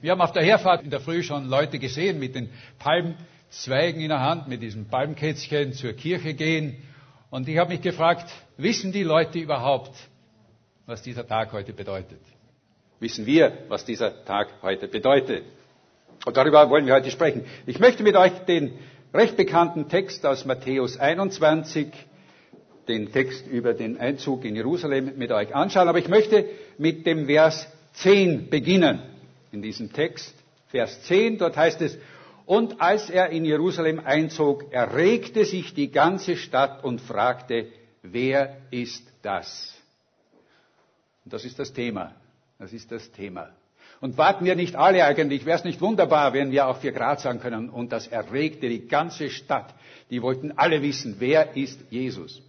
Wir haben auf der Herfahrt in der Früh schon Leute gesehen mit den Palmzweigen in der Hand, mit diesem Palmkätzchen zur Kirche gehen. Und ich habe mich gefragt, wissen die Leute überhaupt, was dieser Tag heute bedeutet? Wissen wir, was dieser Tag heute bedeutet? Und darüber wollen wir heute sprechen. Ich möchte mit euch den recht bekannten Text aus Matthäus 21, den Text über den Einzug in Jerusalem mit euch anschauen. Aber ich möchte mit dem Vers 10 beginnen in diesem Text, Vers 10, dort heißt es, und als er in Jerusalem einzog, erregte sich die ganze Stadt und fragte, wer ist das? Und das ist das Thema. Das ist das Thema. Und warten wir nicht alle eigentlich, wäre es nicht wunderbar, wenn wir auch für Graz sagen können, und das erregte die ganze Stadt. Die wollten alle wissen, wer ist Jesus?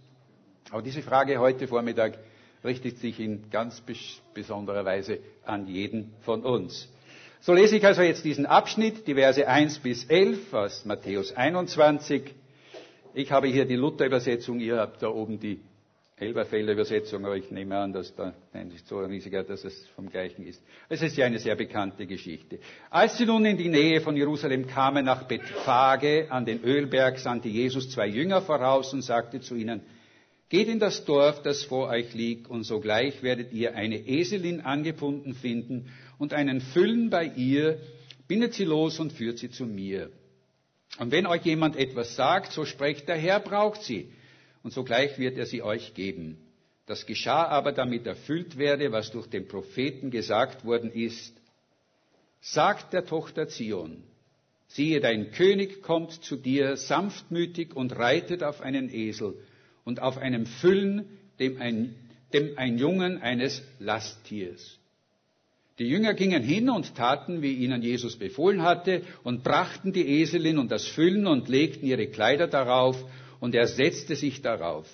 Aber diese Frage heute Vormittag richtet sich in ganz besonderer Weise an jeden von uns. So lese ich also jetzt diesen Abschnitt, die Verse 1 bis 11 aus Matthäus 21. Ich habe hier die Luther-Übersetzung, ihr habt da oben die Elberfelder Übersetzung, aber ich nehme an, dass da nicht so riesiger, dass es vom gleichen ist. Es ist ja eine sehr bekannte Geschichte. Als sie nun in die Nähe von Jerusalem kamen, nach Bethphage an den Ölberg, sandte Jesus zwei Jünger voraus und sagte zu ihnen, Geht in das Dorf, das vor euch liegt, und sogleich werdet ihr eine Eselin angebunden finden und einen Füllen bei ihr, bindet sie los und führt sie zu mir. Und wenn euch jemand etwas sagt, so sprecht der Herr braucht sie, und sogleich wird er sie euch geben. Das geschah aber, damit erfüllt werde, was durch den Propheten gesagt worden ist. Sagt der Tochter Zion, siehe, dein König kommt zu dir sanftmütig und reitet auf einen Esel und auf einem Füllen, dem ein, dem ein Jungen eines Lasttiers. Die Jünger gingen hin und taten, wie ihnen Jesus befohlen hatte, und brachten die Eselin und das Füllen und legten ihre Kleider darauf, und er setzte sich darauf.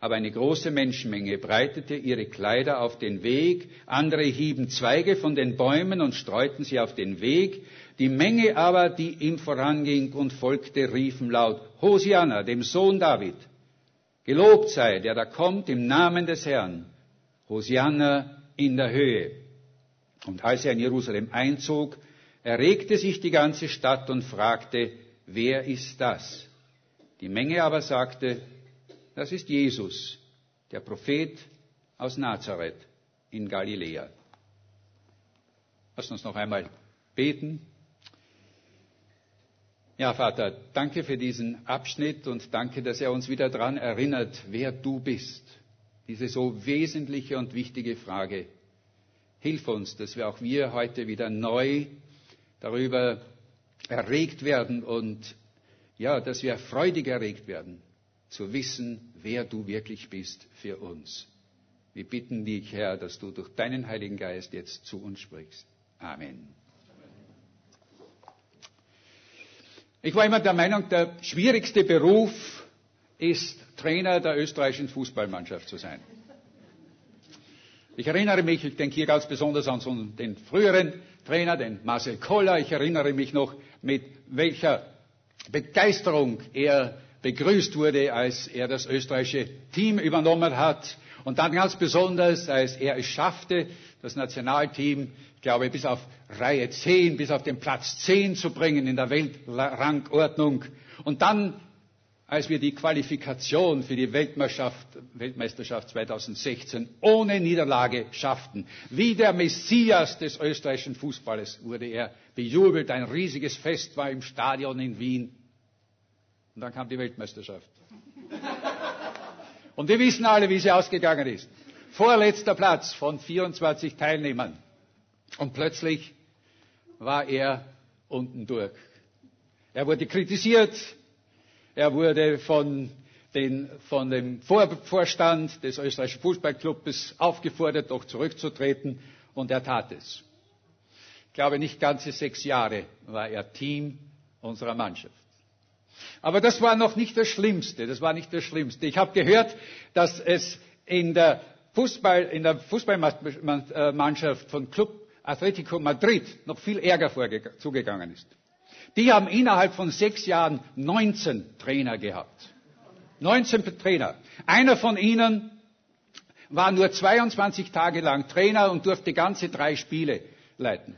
Aber eine große Menschenmenge breitete ihre Kleider auf den Weg, andere hieben Zweige von den Bäumen und streuten sie auf den Weg. Die Menge aber, die ihm voranging und folgte, riefen laut, Hosianna, dem Sohn David. Gelobt sei, der da kommt im Namen des Herrn. Hosianna in der Höhe. Und als er in Jerusalem einzog, erregte sich die ganze Stadt und fragte, wer ist das? Die Menge aber sagte, das ist Jesus, der Prophet aus Nazareth in Galiläa. Lass uns noch einmal beten. Ja, Vater, danke für diesen Abschnitt und danke, dass er uns wieder daran erinnert, wer du bist. Diese so wesentliche und wichtige Frage. Hilf uns, dass wir auch wir heute wieder neu darüber erregt werden und ja, dass wir freudig erregt werden, zu wissen, wer du wirklich bist für uns. Wir bitten dich, Herr, dass du durch deinen Heiligen Geist jetzt zu uns sprichst. Amen. Ich war immer der Meinung, der schwierigste Beruf ist, Trainer der österreichischen Fußballmannschaft zu sein. Ich erinnere mich, ich denke hier ganz besonders an den früheren Trainer, den Marcel Koller. Ich erinnere mich noch, mit welcher Begeisterung er begrüßt wurde, als er das österreichische Team übernommen hat. Und dann ganz besonders, als er es schaffte, das Nationalteam glaube, bis auf Reihe 10, bis auf den Platz 10 zu bringen in der Weltrangordnung. Und dann, als wir die Qualifikation für die Weltmeisterschaft, Weltmeisterschaft 2016 ohne Niederlage schafften, wie der Messias des österreichischen Fußballes wurde er bejubelt. Ein riesiges Fest war im Stadion in Wien. Und dann kam die Weltmeisterschaft. Und wir wissen alle, wie sie ausgegangen ist. Vorletzter Platz von 24 Teilnehmern. Und plötzlich war er unten durch. Er wurde kritisiert, er wurde von, den, von dem Vorstand des österreichischen Fußballclubs aufgefordert, doch zurückzutreten, und er tat es. Ich glaube, nicht ganze sechs Jahre war er Team unserer Mannschaft. Aber das war noch nicht das Schlimmste. Das war nicht das Schlimmste. Ich habe gehört, dass es in der Fußball, in der Fußballmannschaft von Club Atletico Madrid noch viel ärger zugegangen ist. Die haben innerhalb von sechs Jahren 19 Trainer gehabt. 19 Trainer. Einer von ihnen war nur 22 Tage lang Trainer und durfte ganze drei Spiele leiten.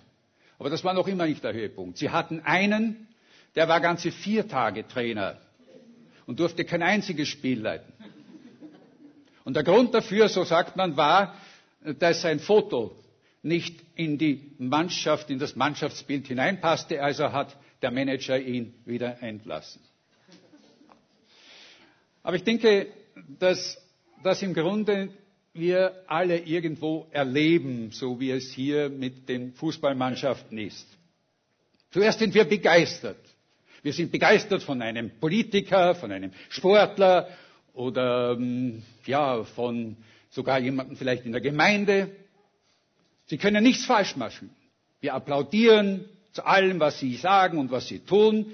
Aber das war noch immer nicht der Höhepunkt. Sie hatten einen, der war ganze vier Tage Trainer und durfte kein einziges Spiel leiten. Und der Grund dafür, so sagt man, war, dass sein Foto nicht in die Mannschaft, in das Mannschaftsbild hineinpasste, also hat der Manager ihn wieder entlassen. Aber ich denke, dass das im Grunde wir alle irgendwo erleben, so wie es hier mit den Fußballmannschaften ist. Zuerst sind wir begeistert. Wir sind begeistert von einem Politiker, von einem Sportler oder ähm, ja, von sogar jemandem vielleicht in der Gemeinde. Sie können nichts falsch machen. Wir applaudieren zu allem, was Sie sagen und was Sie tun.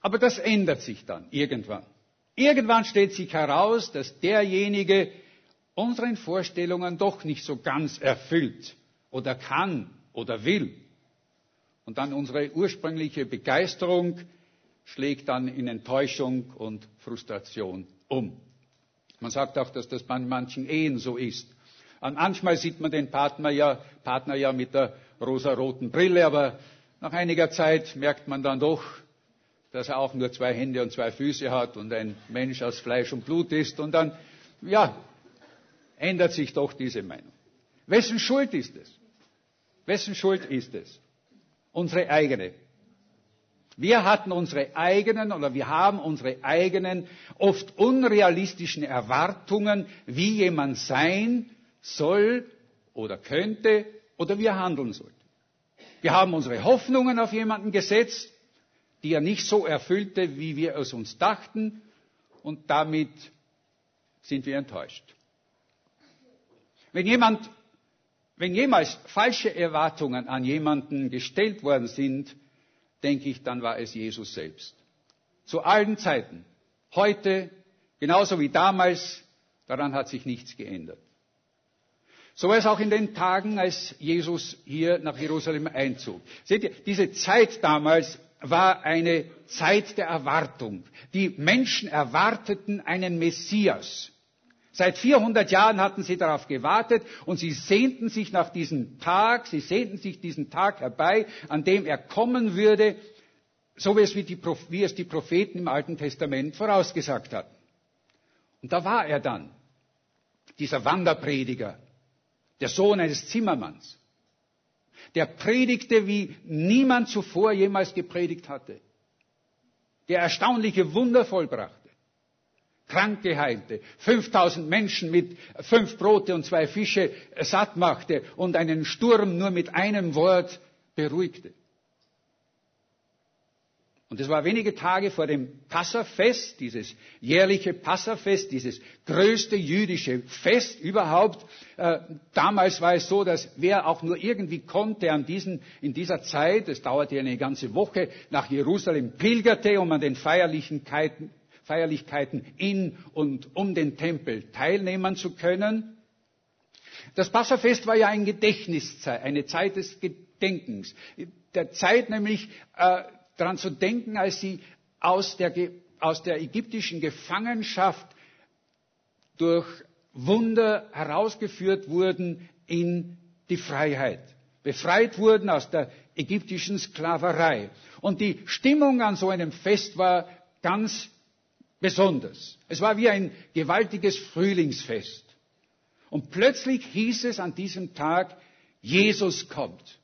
Aber das ändert sich dann irgendwann. Irgendwann stellt sich heraus, dass derjenige unseren Vorstellungen doch nicht so ganz erfüllt oder kann oder will. Und dann unsere ursprüngliche Begeisterung schlägt dann in Enttäuschung und Frustration um. Man sagt auch, dass das bei manchen Ehen so ist. Manchmal sieht man den Partner ja, Partner ja mit der rosaroten Brille, aber nach einiger Zeit merkt man dann doch, dass er auch nur zwei Hände und zwei Füße hat und ein Mensch aus Fleisch und Blut ist. Und dann, ja, ändert sich doch diese Meinung. Wessen Schuld ist es? Wessen Schuld ist es? Unsere eigene. Wir hatten unsere eigenen oder wir haben unsere eigenen, oft unrealistischen Erwartungen, wie jemand sein soll oder könnte oder wie er handeln sollte. Wir haben unsere Hoffnungen auf jemanden gesetzt, die er nicht so erfüllte, wie wir es uns dachten, und damit sind wir enttäuscht. Wenn jemand, wenn jemals falsche Erwartungen an jemanden gestellt worden sind, denke ich, dann war es Jesus selbst. Zu allen Zeiten. Heute, genauso wie damals, daran hat sich nichts geändert. So war es auch in den Tagen, als Jesus hier nach Jerusalem einzog. Seht ihr, diese Zeit damals war eine Zeit der Erwartung. Die Menschen erwarteten einen Messias. Seit 400 Jahren hatten sie darauf gewartet und sie sehnten sich nach diesem Tag, sie sehnten sich diesen Tag herbei, an dem er kommen würde, so wie es, die, wie es die Propheten im Alten Testament vorausgesagt hatten. Und da war er dann, dieser Wanderprediger, der Sohn eines Zimmermanns. Der predigte, wie niemand zuvor jemals gepredigt hatte. Der erstaunliche Wunder vollbrachte. Kranke heilte, 5000 Menschen mit fünf Brote und zwei Fische satt machte und einen Sturm nur mit einem Wort beruhigte. Und es war wenige Tage vor dem Passafest, dieses jährliche Passafest, dieses größte jüdische Fest überhaupt. Äh, damals war es so, dass wer auch nur irgendwie konnte an diesen, in dieser Zeit, es dauerte eine ganze Woche, nach Jerusalem pilgerte, um an den Feierlichkeiten Feierlichkeiten in und um den Tempel teilnehmen zu können. Das Passafest war ja ein Gedächtniszeit, eine Zeit des Gedenkens. Der Zeit nämlich äh, daran zu denken, als sie aus der, aus der ägyptischen Gefangenschaft durch Wunder herausgeführt wurden in die Freiheit. Befreit wurden aus der ägyptischen Sklaverei. Und die Stimmung an so einem Fest war ganz besonders. Es war wie ein gewaltiges Frühlingsfest. Und plötzlich hieß es an diesem Tag, Jesus kommt.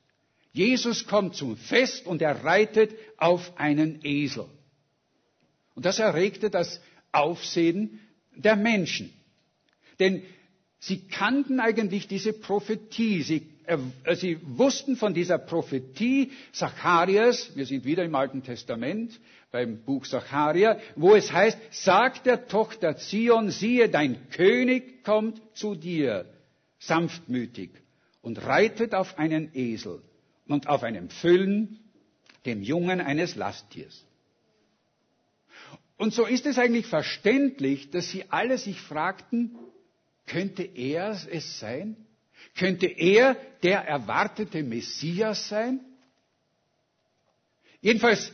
Jesus kommt zum Fest und er reitet auf einen Esel. Und das erregte das Aufsehen der Menschen. Denn sie kannten eigentlich diese Prophetie. Sie, äh, sie wussten von dieser Prophetie Zacharias, wir sind wieder im Alten Testament, beim Buch Zacharia, wo es heißt, sag der Tochter Zion, siehe, dein König kommt zu dir, sanftmütig, und reitet auf einen Esel und auf einem Füllen, dem Jungen eines Lasttiers. Und so ist es eigentlich verständlich, dass sie alle sich fragten, könnte er es sein? Könnte er der erwartete Messias sein? Jedenfalls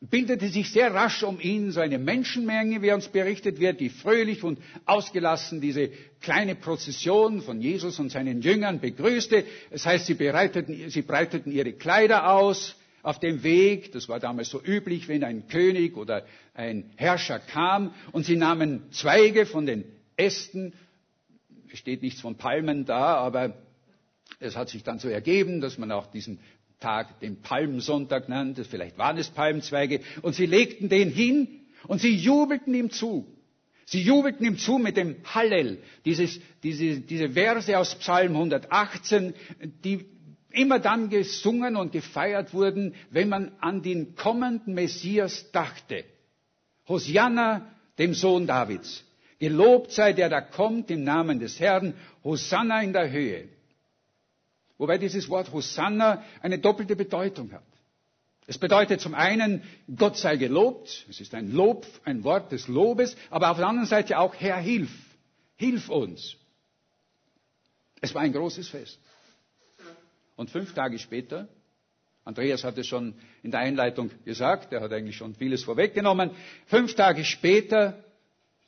bildete sich sehr rasch um ihn so eine Menschenmenge, wie uns berichtet wird, die fröhlich und ausgelassen diese kleine Prozession von Jesus und seinen Jüngern begrüßte. Das heißt, sie, bereiteten, sie breiteten ihre Kleider aus auf dem Weg. Das war damals so üblich, wenn ein König oder ein Herrscher kam. Und sie nahmen Zweige von den Ästen. Es steht nichts von Palmen da, aber es hat sich dann so ergeben, dass man auch diesen Tag den Palmsonntag nannte, vielleicht waren es Palmzweige, und sie legten den hin und sie jubelten ihm zu. Sie jubelten ihm zu mit dem Hallel, dieses, diese, diese Verse aus Psalm 118, die immer dann gesungen und gefeiert wurden, wenn man an den kommenden Messias dachte. Hosianna, dem Sohn Davids. Gelobt sei der, der kommt im Namen des Herrn. Hosanna in der Höhe. Wobei dieses Wort Hosanna eine doppelte Bedeutung hat. Es bedeutet zum einen, Gott sei gelobt. Es ist ein Lob, ein Wort des Lobes. Aber auf der anderen Seite auch, Herr, hilf. Hilf uns. Es war ein großes Fest. Und fünf Tage später, Andreas hat es schon in der Einleitung gesagt, er hat eigentlich schon vieles vorweggenommen, fünf Tage später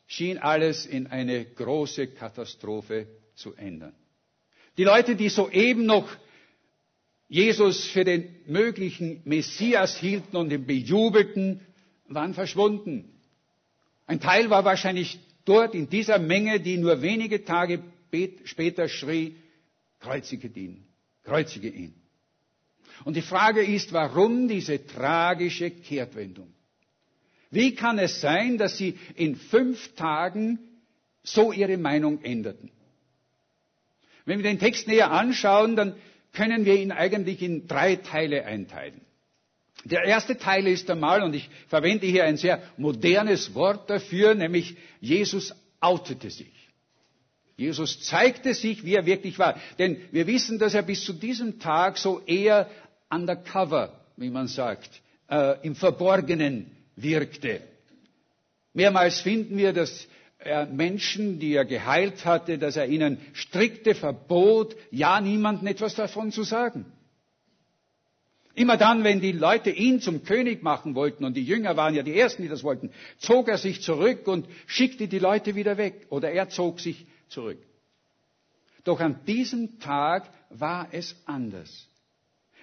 schien alles in eine große Katastrophe zu ändern. Die Leute, die soeben noch Jesus für den möglichen Messias hielten und ihn bejubelten, waren verschwunden. Ein Teil war wahrscheinlich dort in dieser Menge, die nur wenige Tage später schrie, kreuzige ihn, kreuzige ihn. Und die Frage ist, warum diese tragische Kehrtwendung? Wie kann es sein, dass sie in fünf Tagen so ihre Meinung änderten? Wenn wir den Text näher anschauen, dann können wir ihn eigentlich in drei Teile einteilen. Der erste Teil ist einmal, und ich verwende hier ein sehr modernes Wort dafür, nämlich Jesus outete sich. Jesus zeigte sich, wie er wirklich war. Denn wir wissen, dass er bis zu diesem Tag so eher undercover, wie man sagt, äh, im Verborgenen wirkte. Mehrmals finden wir, dass Menschen, die er geheilt hatte, dass er ihnen strikte verbot, ja niemandem etwas davon zu sagen. Immer dann, wenn die Leute ihn zum König machen wollten, und die Jünger waren ja die Ersten, die das wollten, zog er sich zurück und schickte die Leute wieder weg. Oder er zog sich zurück. Doch an diesem Tag war es anders.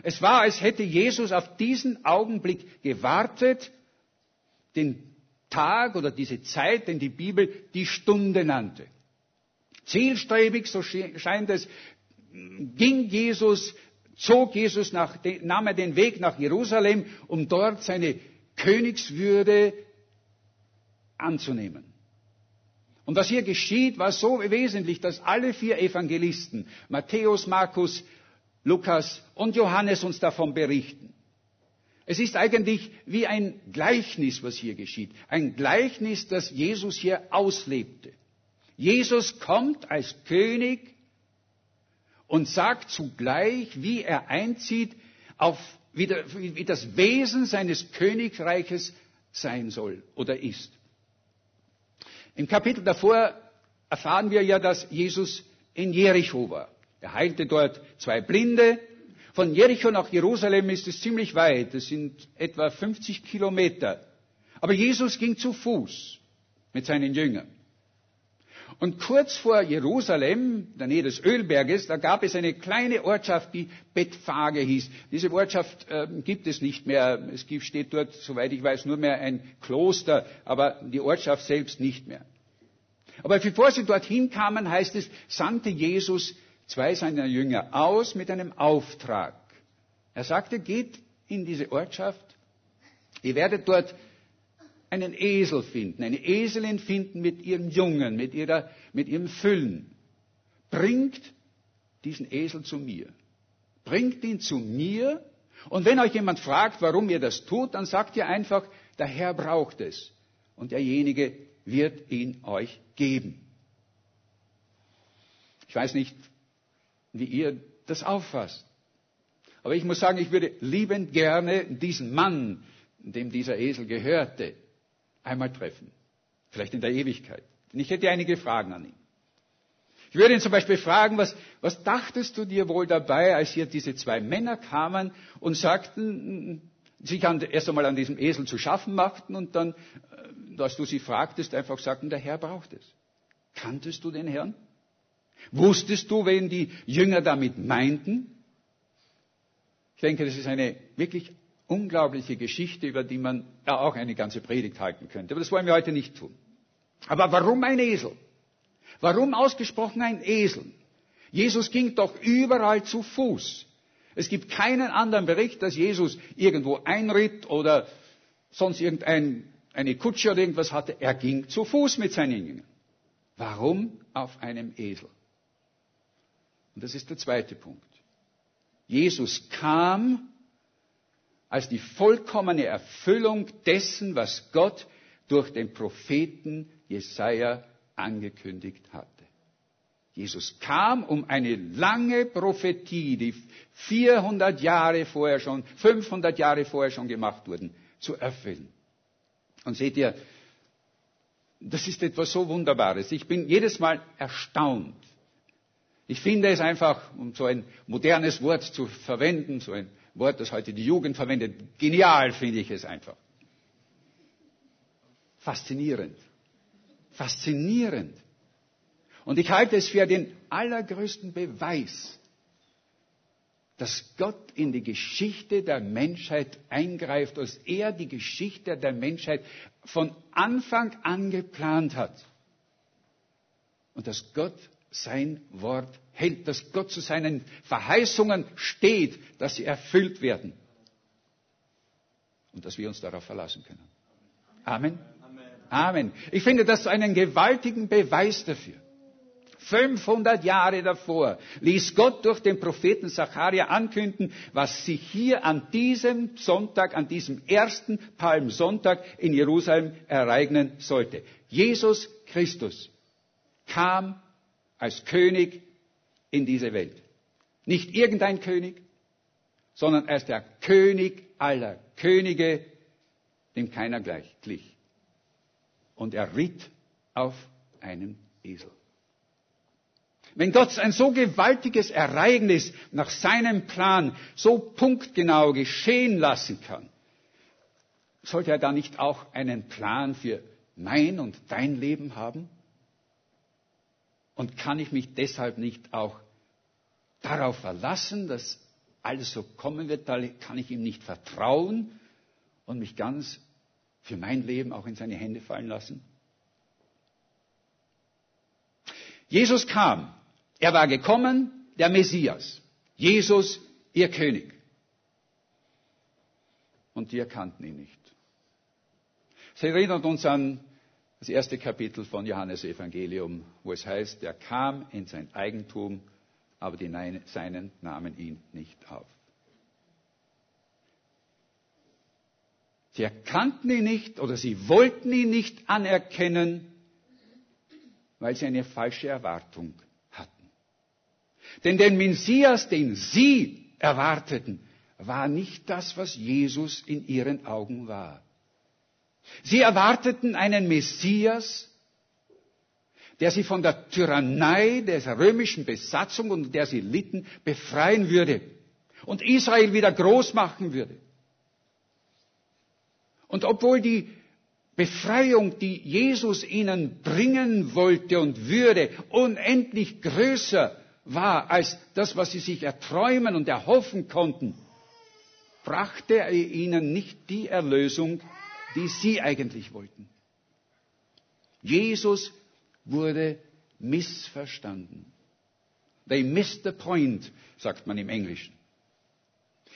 Es war, als hätte Jesus auf diesen Augenblick gewartet, den Tag oder diese Zeit, den die Bibel die Stunde nannte. Zielstrebig, so scheint es, ging Jesus, zog Jesus nach, nahm er den Weg nach Jerusalem, um dort seine Königswürde anzunehmen. Und was hier geschieht, war so wesentlich, dass alle vier Evangelisten, Matthäus, Markus, Lukas und Johannes uns davon berichten. Es ist eigentlich wie ein Gleichnis, was hier geschieht. Ein Gleichnis, das Jesus hier auslebte. Jesus kommt als König und sagt zugleich, wie er einzieht, auf, wie, der, wie das Wesen seines Königreiches sein soll oder ist. Im Kapitel davor erfahren wir ja, dass Jesus in Jericho war. Er heilte dort zwei Blinde, von Jericho nach Jerusalem ist es ziemlich weit. Es sind etwa 50 Kilometer. Aber Jesus ging zu Fuß mit seinen Jüngern. Und kurz vor Jerusalem, in der Nähe des Ölberges, da gab es eine kleine Ortschaft, die Bethphage hieß. Diese Ortschaft äh, gibt es nicht mehr. Es gibt, steht dort, soweit ich weiß, nur mehr ein Kloster, aber die Ortschaft selbst nicht mehr. Aber bevor sie dorthin kamen, heißt es, sandte Jesus zwei seiner Jünger aus mit einem Auftrag. Er sagte, geht in diese Ortschaft, ihr werdet dort einen Esel finden, eine Eselin finden mit ihrem Jungen, mit, ihrer, mit ihrem Füllen. Bringt diesen Esel zu mir. Bringt ihn zu mir. Und wenn euch jemand fragt, warum ihr das tut, dann sagt ihr einfach, der Herr braucht es. Und derjenige wird ihn euch geben. Ich weiß nicht, wie ihr das auffasst. Aber ich muss sagen, ich würde liebend gerne diesen Mann, dem dieser Esel gehörte, einmal treffen. Vielleicht in der Ewigkeit. Denn ich hätte einige Fragen an ihn. Ich würde ihn zum Beispiel fragen, was, was dachtest du dir wohl dabei, als hier diese zwei Männer kamen und sagten, sich an, erst einmal an diesem Esel zu schaffen machten und dann, äh, als du sie fragtest, einfach sagten, der Herr braucht es. Kanntest du den Herrn? Wusstest du, wen die Jünger damit meinten? Ich denke, das ist eine wirklich unglaubliche Geschichte, über die man ja auch eine ganze Predigt halten könnte. Aber das wollen wir heute nicht tun. Aber warum ein Esel? Warum ausgesprochen ein Esel? Jesus ging doch überall zu Fuß. Es gibt keinen anderen Bericht, dass Jesus irgendwo einritt oder sonst irgendeine Kutsche oder irgendwas hatte. Er ging zu Fuß mit seinen Jüngern. Warum auf einem Esel? Und das ist der zweite Punkt. Jesus kam als die vollkommene Erfüllung dessen, was Gott durch den Propheten Jesaja angekündigt hatte. Jesus kam, um eine lange Prophetie, die 400 Jahre vorher schon, 500 Jahre vorher schon gemacht wurden, zu erfüllen. Und seht ihr, das ist etwas so Wunderbares. Ich bin jedes Mal erstaunt. Ich finde es einfach, um so ein modernes Wort zu verwenden, so ein Wort, das heute die Jugend verwendet, genial finde ich es einfach. Faszinierend. Faszinierend. Und ich halte es für den allergrößten Beweis, dass Gott in die Geschichte der Menschheit eingreift, dass er die Geschichte der Menschheit von Anfang an geplant hat. Und dass Gott sein Wort hält, dass Gott zu seinen Verheißungen steht, dass sie erfüllt werden. Und dass wir uns darauf verlassen können. Amen. Amen. Ich finde das einen gewaltigen Beweis dafür. 500 Jahre davor ließ Gott durch den Propheten Zacharia ankündigen, was sich hier an diesem Sonntag, an diesem ersten Palmsonntag in Jerusalem ereignen sollte. Jesus Christus kam als König in diese Welt. Nicht irgendein König, sondern als der König aller Könige, dem keiner gleich glich. Und er ritt auf einem Esel. Wenn Gott ein so gewaltiges Ereignis nach seinem Plan so punktgenau geschehen lassen kann, sollte er da nicht auch einen Plan für mein und dein Leben haben? Und kann ich mich deshalb nicht auch darauf verlassen, dass alles so kommen wird? Kann ich ihm nicht vertrauen und mich ganz für mein Leben auch in seine Hände fallen lassen? Jesus kam er war gekommen, der Messias. Jesus, ihr König. Und die erkannten ihn nicht. Es erinnert uns an das erste Kapitel von Johannes Evangelium, wo es heißt, er kam in sein Eigentum, aber die Seinen nahmen ihn nicht auf. Sie erkannten ihn nicht oder sie wollten ihn nicht anerkennen, weil sie eine falsche Erwartung denn der Messias, den sie erwarteten, war nicht das, was Jesus in ihren Augen war. Sie erwarteten einen Messias, der sie von der Tyrannei der römischen Besatzung und der sie litten befreien würde und Israel wieder groß machen würde. Und obwohl die Befreiung, die Jesus ihnen bringen wollte und würde, unendlich größer war als das, was sie sich erträumen und erhoffen konnten, brachte er ihnen nicht die Erlösung, die sie eigentlich wollten. Jesus wurde missverstanden. They missed the point, sagt man im Englischen.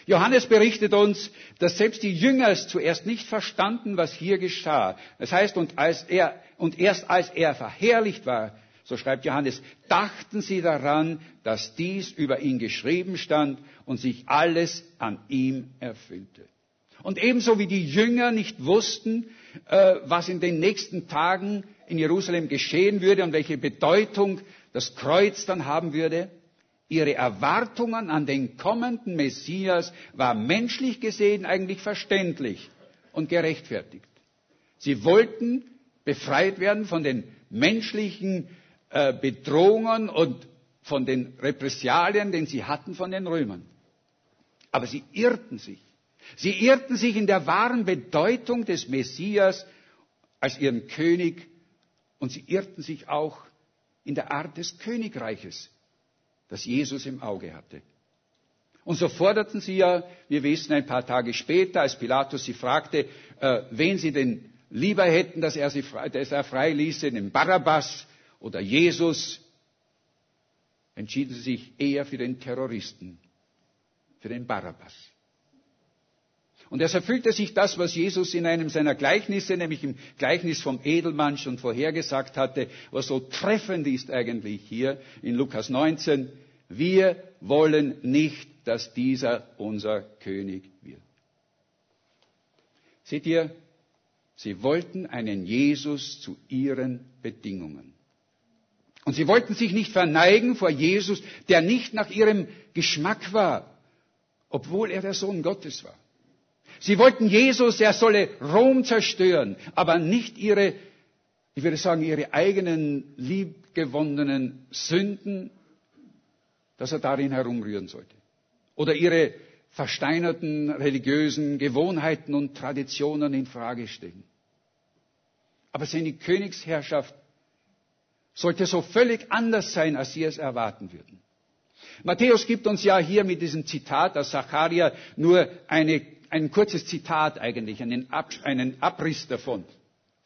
Johannes berichtet uns, dass selbst die Jünger zuerst nicht verstanden, was hier geschah. Das heißt, und, als er, und erst als er verherrlicht war, so schreibt Johannes, dachten sie daran, dass dies über ihn geschrieben stand und sich alles an ihm erfüllte. Und ebenso wie die Jünger nicht wussten, äh, was in den nächsten Tagen in Jerusalem geschehen würde und welche Bedeutung das Kreuz dann haben würde, ihre Erwartungen an den kommenden Messias war menschlich gesehen eigentlich verständlich und gerechtfertigt. Sie wollten befreit werden von den menschlichen äh, Bedrohungen und von den Repressalien, den sie hatten von den Römern. Aber sie irrten sich. Sie irrten sich in der wahren Bedeutung des Messias als ihren König und sie irrten sich auch in der Art des Königreiches, das Jesus im Auge hatte. Und so forderten sie ja, wir wissen ein paar Tage später, als Pilatus sie fragte, äh, wen sie denn lieber hätten, dass er sie dass er frei ließe, den Barabbas oder Jesus, entschieden sie sich eher für den Terroristen, für den Barabbas. Und es erfüllte sich das, was Jesus in einem seiner Gleichnisse, nämlich im Gleichnis vom Edelmann schon vorhergesagt hatte, was so treffend ist eigentlich hier in Lukas 19. Wir wollen nicht, dass dieser unser König wird. Seht ihr, sie wollten einen Jesus zu ihren Bedingungen. Und sie wollten sich nicht verneigen vor Jesus, der nicht nach ihrem Geschmack war, obwohl er der Sohn Gottes war. Sie wollten Jesus, er solle Rom zerstören, aber nicht ihre, ich würde sagen, ihre eigenen liebgewonnenen Sünden, dass er darin herumrühren sollte. Oder ihre versteinerten religiösen Gewohnheiten und Traditionen in Frage stellen. Aber seine Königsherrschaft sollte so völlig anders sein, als sie es erwarten würden. Matthäus gibt uns ja hier mit diesem Zitat aus Zacharia nur eine ein kurzes Zitat eigentlich, einen, Ab, einen Abriss davon.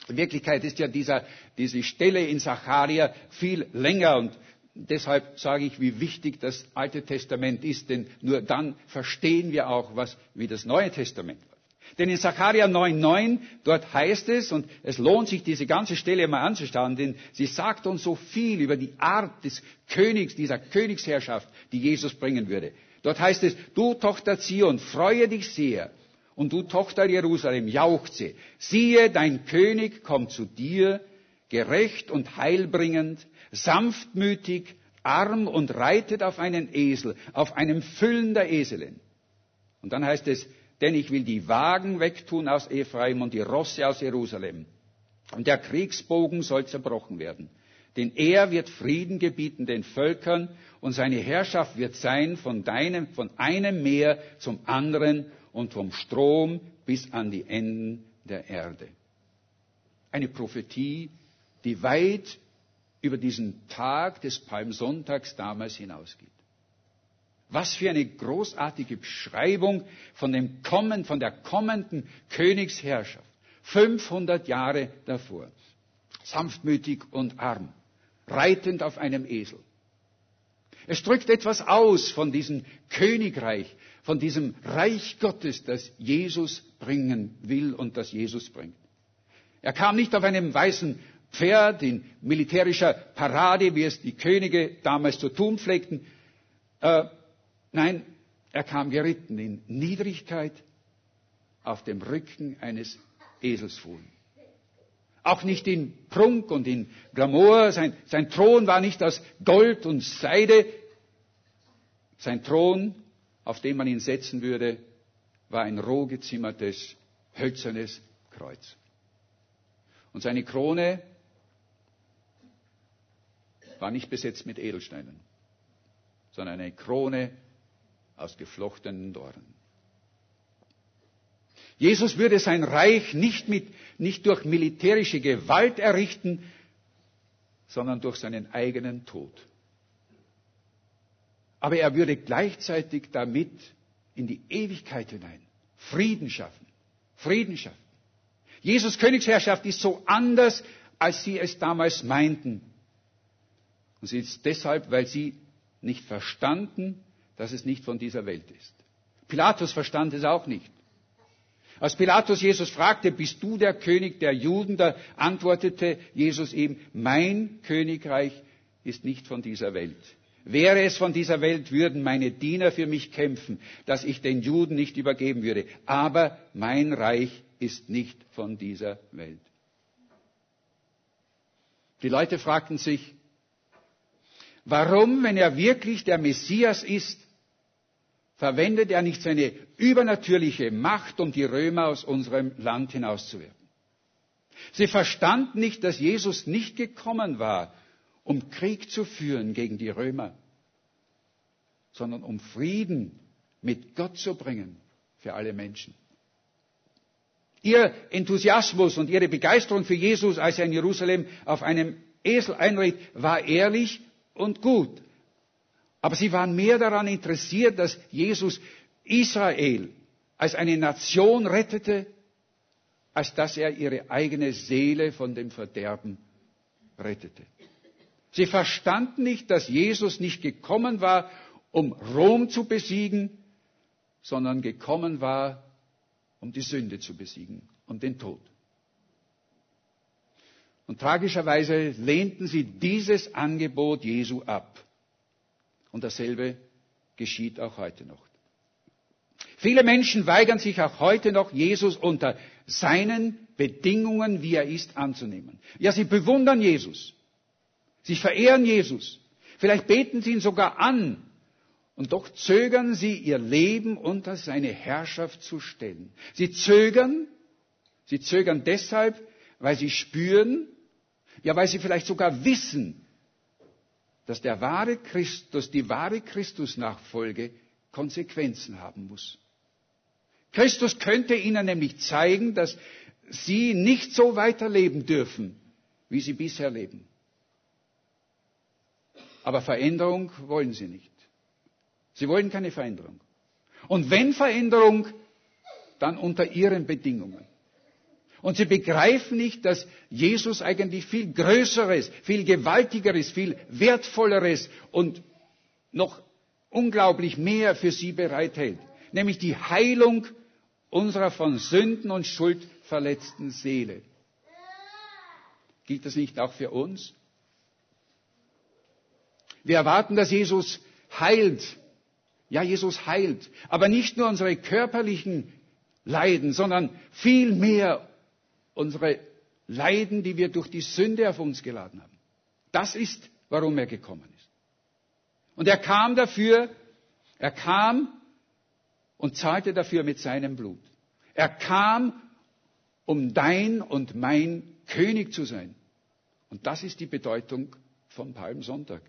In Wirklichkeit ist ja dieser, diese Stelle in Zacharia viel länger und deshalb sage ich, wie wichtig das Alte Testament ist, denn nur dann verstehen wir auch, was, wie das Neue Testament läuft. Denn in Sacharja 9,9, dort heißt es, und es lohnt sich, diese ganze Stelle mal anzuschauen, denn sie sagt uns so viel über die Art des Königs, dieser Königsherrschaft, die Jesus bringen würde. Dort heißt es, du Tochter Zion, freue dich sehr. Und du Tochter Jerusalem, jauchze. Siehe, dein König kommt zu dir, gerecht und heilbringend, sanftmütig, arm und reitet auf einen Esel, auf einem Füllen der Eselin. Und dann heißt es, denn ich will die Wagen wegtun aus Ephraim und die Rosse aus Jerusalem. Und der Kriegsbogen soll zerbrochen werden. Denn er wird Frieden gebieten den Völkern und seine Herrschaft wird sein von, deinem, von einem Meer zum anderen und vom Strom bis an die Enden der Erde. Eine Prophetie, die weit über diesen Tag des Palmsonntags damals hinausgeht. Was für eine großartige Beschreibung von dem Kommen, von der kommenden Königsherrschaft. 500 Jahre davor. Sanftmütig und arm. Reitend auf einem Esel. Es drückt etwas aus von diesem Königreich, von diesem Reich Gottes, das Jesus bringen will und das Jesus bringt. Er kam nicht auf einem weißen Pferd in militärischer Parade, wie es die Könige damals zu tun pflegten. Äh, nein, er kam geritten in Niedrigkeit auf dem Rücken eines Eselsfohlen. Auch nicht in Prunk und in Glamour. Sein, sein Thron war nicht aus Gold und Seide. Sein Thron auf den man ihn setzen würde, war ein roh gezimmertes, hölzernes Kreuz. Und seine Krone war nicht besetzt mit Edelsteinen, sondern eine Krone aus geflochtenen Dornen. Jesus würde sein Reich nicht, mit, nicht durch militärische Gewalt errichten, sondern durch seinen eigenen Tod aber er würde gleichzeitig damit in die Ewigkeit hinein Frieden schaffen. Frieden schaffen. Jesus Königsherrschaft ist so anders, als sie es damals meinten. Und sie ist deshalb, weil sie nicht verstanden, dass es nicht von dieser Welt ist. Pilatus verstand es auch nicht. Als Pilatus Jesus fragte, bist du der König der Juden, da antwortete Jesus ihm, mein Königreich ist nicht von dieser Welt. Wäre es von dieser Welt, würden meine Diener für mich kämpfen, dass ich den Juden nicht übergeben würde. Aber mein Reich ist nicht von dieser Welt. Die Leute fragten sich, warum, wenn er wirklich der Messias ist, verwendet er nicht seine übernatürliche Macht, um die Römer aus unserem Land hinauszuwerfen? Sie verstanden nicht, dass Jesus nicht gekommen war, um Krieg zu führen gegen die Römer, sondern um Frieden mit Gott zu bringen für alle Menschen. Ihr Enthusiasmus und ihre Begeisterung für Jesus, als er in Jerusalem auf einem Esel einritt, war ehrlich und gut. Aber sie waren mehr daran interessiert, dass Jesus Israel als eine Nation rettete, als dass er ihre eigene Seele von dem Verderben rettete. Sie verstanden nicht, dass Jesus nicht gekommen war, um Rom zu besiegen, sondern gekommen war, um die Sünde zu besiegen und den Tod. Und tragischerweise lehnten sie dieses Angebot Jesu ab. Und dasselbe geschieht auch heute noch. Viele Menschen weigern sich auch heute noch, Jesus unter seinen Bedingungen, wie er ist, anzunehmen. Ja, sie bewundern Jesus. Sie verehren Jesus. Vielleicht beten sie ihn sogar an. Und doch zögern sie, ihr Leben unter seine Herrschaft zu stellen. Sie zögern, sie zögern deshalb, weil sie spüren, ja, weil sie vielleicht sogar wissen, dass der wahre Christus, die wahre Christusnachfolge Konsequenzen haben muss. Christus könnte ihnen nämlich zeigen, dass sie nicht so weiterleben dürfen, wie sie bisher leben. Aber Veränderung wollen sie nicht. Sie wollen keine Veränderung. Und wenn Veränderung, dann unter ihren Bedingungen. Und sie begreifen nicht, dass Jesus eigentlich viel Größeres, viel Gewaltigeres, viel Wertvolleres und noch unglaublich mehr für sie bereithält. Nämlich die Heilung unserer von Sünden und Schuld verletzten Seele. Gilt das nicht auch für uns? Wir erwarten, dass Jesus heilt. Ja, Jesus heilt. Aber nicht nur unsere körperlichen Leiden, sondern vielmehr unsere Leiden, die wir durch die Sünde auf uns geladen haben. Das ist, warum er gekommen ist. Und er kam dafür, er kam und zahlte dafür mit seinem Blut. Er kam, um dein und mein König zu sein. Und das ist die Bedeutung vom Palmsonntag.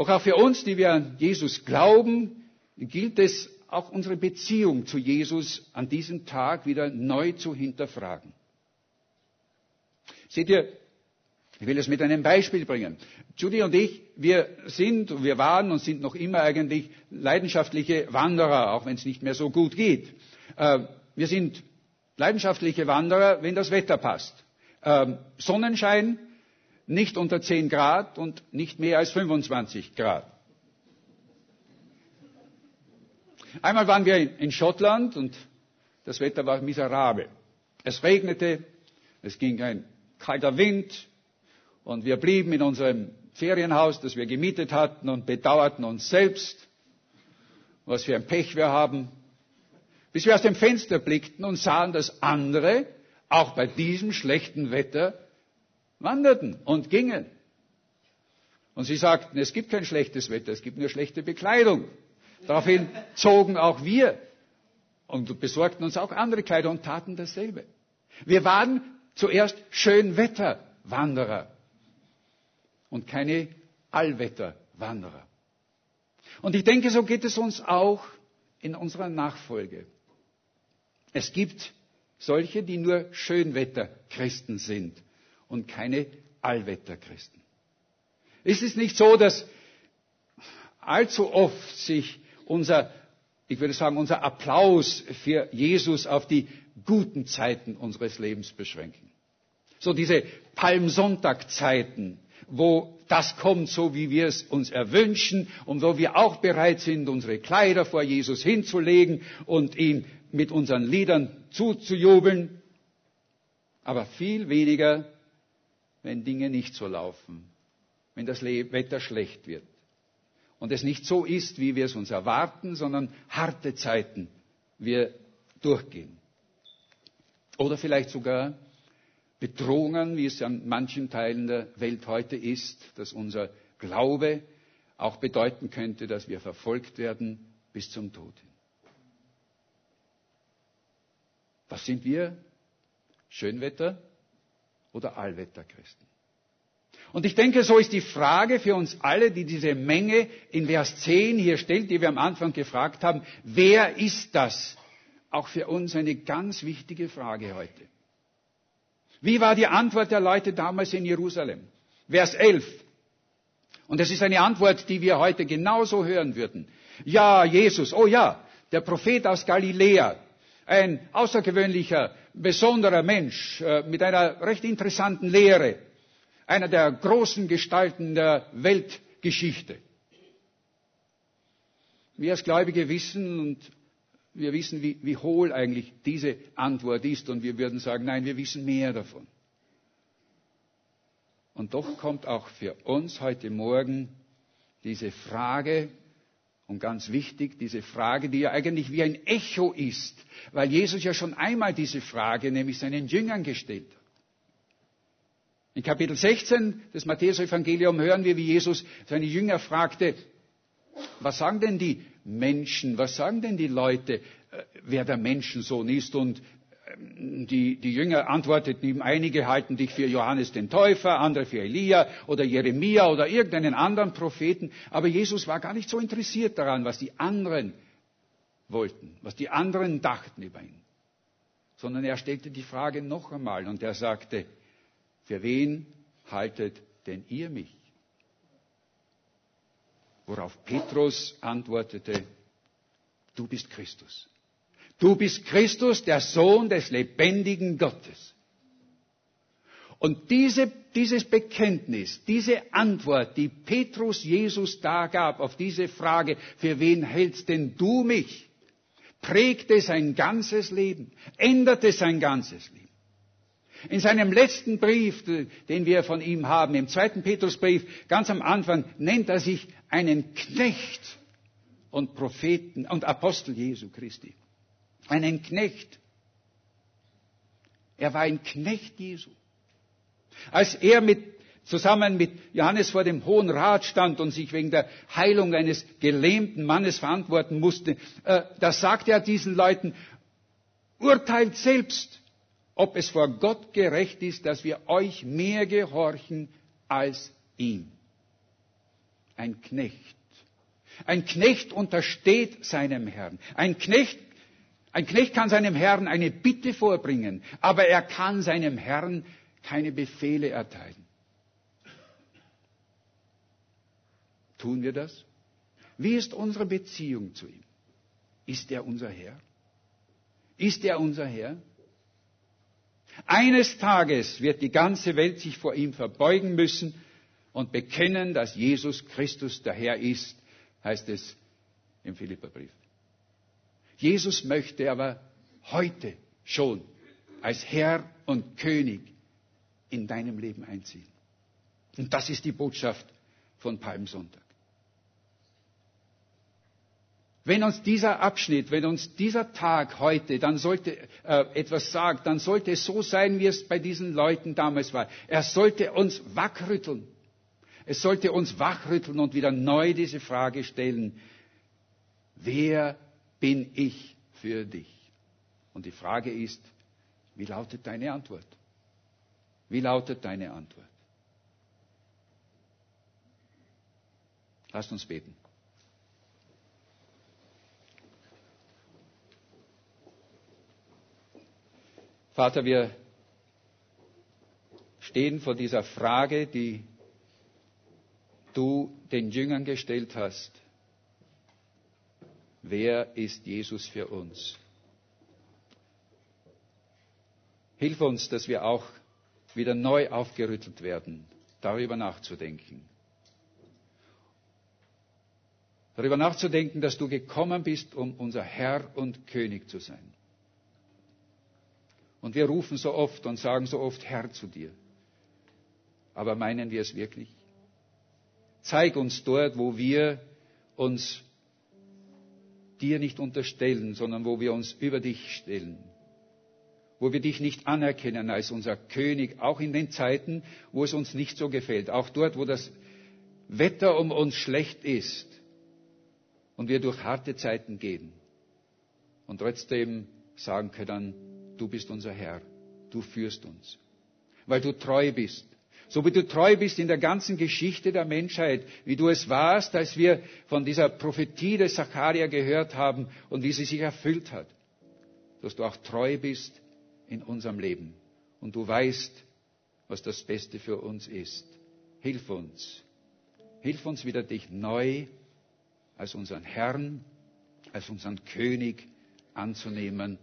Doch auch für uns, die wir an Jesus glauben, gilt es auch unsere Beziehung zu Jesus an diesem Tag wieder neu zu hinterfragen. Seht ihr, ich will es mit einem Beispiel bringen. Judy und ich, wir sind, wir waren und sind noch immer eigentlich leidenschaftliche Wanderer, auch wenn es nicht mehr so gut geht. Äh, wir sind leidenschaftliche Wanderer, wenn das Wetter passt. Ähm, Sonnenschein, nicht unter 10 Grad und nicht mehr als 25 Grad. Einmal waren wir in Schottland und das Wetter war miserabel. Es regnete, es ging ein kalter Wind und wir blieben in unserem Ferienhaus, das wir gemietet hatten und bedauerten uns selbst, was für ein Pech wir haben, bis wir aus dem Fenster blickten und sahen, dass andere auch bei diesem schlechten Wetter wanderten und gingen. Und sie sagten, es gibt kein schlechtes Wetter, es gibt nur schlechte Bekleidung. Daraufhin zogen auch wir und besorgten uns auch andere Kleider und taten dasselbe. Wir waren zuerst Schönwetterwanderer und keine Allwetterwanderer. Und ich denke, so geht es uns auch in unserer Nachfolge. Es gibt solche, die nur Schönwetterchristen sind und keine Allwetterchristen. Ist es nicht so, dass allzu oft sich unser, ich würde sagen, unser Applaus für Jesus auf die guten Zeiten unseres Lebens beschränken. So diese Palmsonntagzeiten, wo das kommt, so wie wir es uns erwünschen und wo wir auch bereit sind, unsere Kleider vor Jesus hinzulegen und ihn mit unseren Liedern zuzujubeln. Aber viel weniger, wenn Dinge nicht so laufen, wenn das Wetter schlecht wird und es nicht so ist, wie wir es uns erwarten, sondern harte Zeiten wir durchgehen. Oder vielleicht sogar Bedrohungen, wie es an manchen Teilen der Welt heute ist, dass unser Glaube auch bedeuten könnte, dass wir verfolgt werden bis zum Tod. Was sind wir? Schönwetter oder Allwetterchristen? Und ich denke, so ist die Frage für uns alle, die diese Menge in Vers 10 hier stellt, die wir am Anfang gefragt haben, wer ist das? Auch für uns eine ganz wichtige Frage heute. Wie war die Antwort der Leute damals in Jerusalem? Vers 11. Und das ist eine Antwort, die wir heute genauso hören würden. Ja, Jesus, oh ja, der Prophet aus Galiläa, ein außergewöhnlicher, besonderer Mensch äh, mit einer recht interessanten Lehre, einer der großen Gestalten der Weltgeschichte. Wir als Gläubige wissen und wir wissen, wie, wie hohl eigentlich diese Antwort ist und wir würden sagen, nein, wir wissen mehr davon. Und doch kommt auch für uns heute Morgen diese Frage, und ganz wichtig, diese Frage, die ja eigentlich wie ein Echo ist, weil Jesus ja schon einmal diese Frage, nämlich seinen Jüngern gestellt hat. In Kapitel 16 des Matthäus-Evangelium hören wir, wie Jesus seine Jünger fragte, was sagen denn die Menschen, was sagen denn die Leute, äh, wer der Menschensohn ist? Und die, die Jünger antworteten ihm, einige halten dich für Johannes den Täufer, andere für Elia oder Jeremia oder irgendeinen anderen Propheten. Aber Jesus war gar nicht so interessiert daran, was die anderen wollten, was die anderen dachten über ihn. Sondern er stellte die Frage noch einmal und er sagte, für wen haltet denn ihr mich? Worauf Petrus antwortete, du bist Christus. Du bist Christus, der Sohn des lebendigen Gottes. Und diese, dieses Bekenntnis, diese Antwort, die Petrus Jesus da gab auf diese Frage, für wen hältst denn du mich, prägte sein ganzes Leben, änderte sein ganzes Leben. In seinem letzten Brief, den wir von ihm haben, im zweiten Petrusbrief, ganz am Anfang, nennt er sich einen Knecht und Propheten und Apostel Jesu Christi. Einen Knecht. Er war ein Knecht Jesu. Als er mit, zusammen mit Johannes vor dem Hohen Rat stand und sich wegen der Heilung eines gelähmten Mannes verantworten musste, äh, da sagte er diesen Leuten, urteilt selbst, ob es vor Gott gerecht ist, dass wir euch mehr gehorchen als ihm. Ein Knecht. Ein Knecht untersteht seinem Herrn. Ein Knecht, ein Knecht kann seinem Herrn eine Bitte vorbringen, aber er kann seinem Herrn keine Befehle erteilen. Tun wir das? Wie ist unsere Beziehung zu ihm? Ist er unser Herr? Ist er unser Herr? Eines Tages wird die ganze Welt sich vor ihm verbeugen müssen und bekennen, dass Jesus Christus der Herr ist, heißt es im Philipperbrief. Jesus möchte aber heute schon als Herr und König in deinem Leben einziehen. Und das ist die Botschaft von Palmsonntag. Wenn uns dieser Abschnitt, wenn uns dieser Tag heute dann sollte äh, etwas sagt, dann sollte es so sein, wie es bei diesen Leuten damals war. Er sollte uns wachrütteln. Es sollte uns wachrütteln und wieder neu diese Frage stellen, wer bin ich für dich? Und die Frage ist, wie lautet deine Antwort? Wie lautet deine Antwort? Lasst uns beten. Vater, wir stehen vor dieser Frage, die du den Jüngern gestellt hast. Wer ist Jesus für uns? Hilf uns, dass wir auch wieder neu aufgerüttelt werden, darüber nachzudenken. Darüber nachzudenken, dass du gekommen bist, um unser Herr und König zu sein. Und wir rufen so oft und sagen so oft Herr zu dir. Aber meinen wir es wirklich? Zeig uns dort, wo wir uns dir nicht unterstellen, sondern wo wir uns über dich stellen. Wo wir dich nicht anerkennen als unser König, auch in den Zeiten, wo es uns nicht so gefällt. Auch dort, wo das Wetter um uns schlecht ist und wir durch harte Zeiten gehen. Und trotzdem sagen können, du bist unser Herr, du führst uns, weil du treu bist, So wie du treu bist in der ganzen Geschichte der Menschheit, wie du es warst, als wir von dieser Prophetie des Zacharia gehört haben und wie sie sich erfüllt hat. Dass du auch treu bist in unserem Leben. Und du weißt, was das Beste für uns ist. Hilf uns. Hilf uns wieder, dich neu als unseren Herrn, als unseren König anzunehmen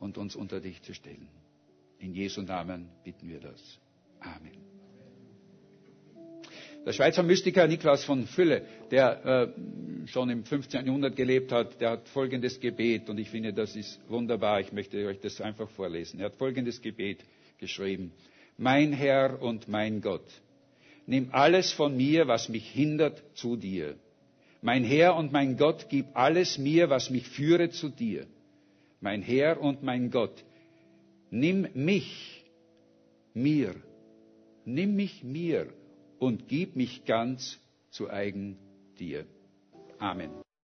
und uns unter dich zu stellen. In Jesu Namen bitten wir das. Amen. Der Schweizer Mystiker Niklaus von Fülle, der äh, schon im 15. Jahrhundert gelebt hat, der hat folgendes Gebet, und ich finde, das ist wunderbar, ich möchte euch das einfach vorlesen. Er hat folgendes Gebet geschrieben. Mein Herr und mein Gott, nimm alles von mir, was mich hindert, zu dir. Mein Herr und mein Gott, gib alles mir, was mich führe zu dir. Mein Herr und mein Gott, nimm mich, mir, nimm mich mir und gib mich ganz zu eigen dir. Amen.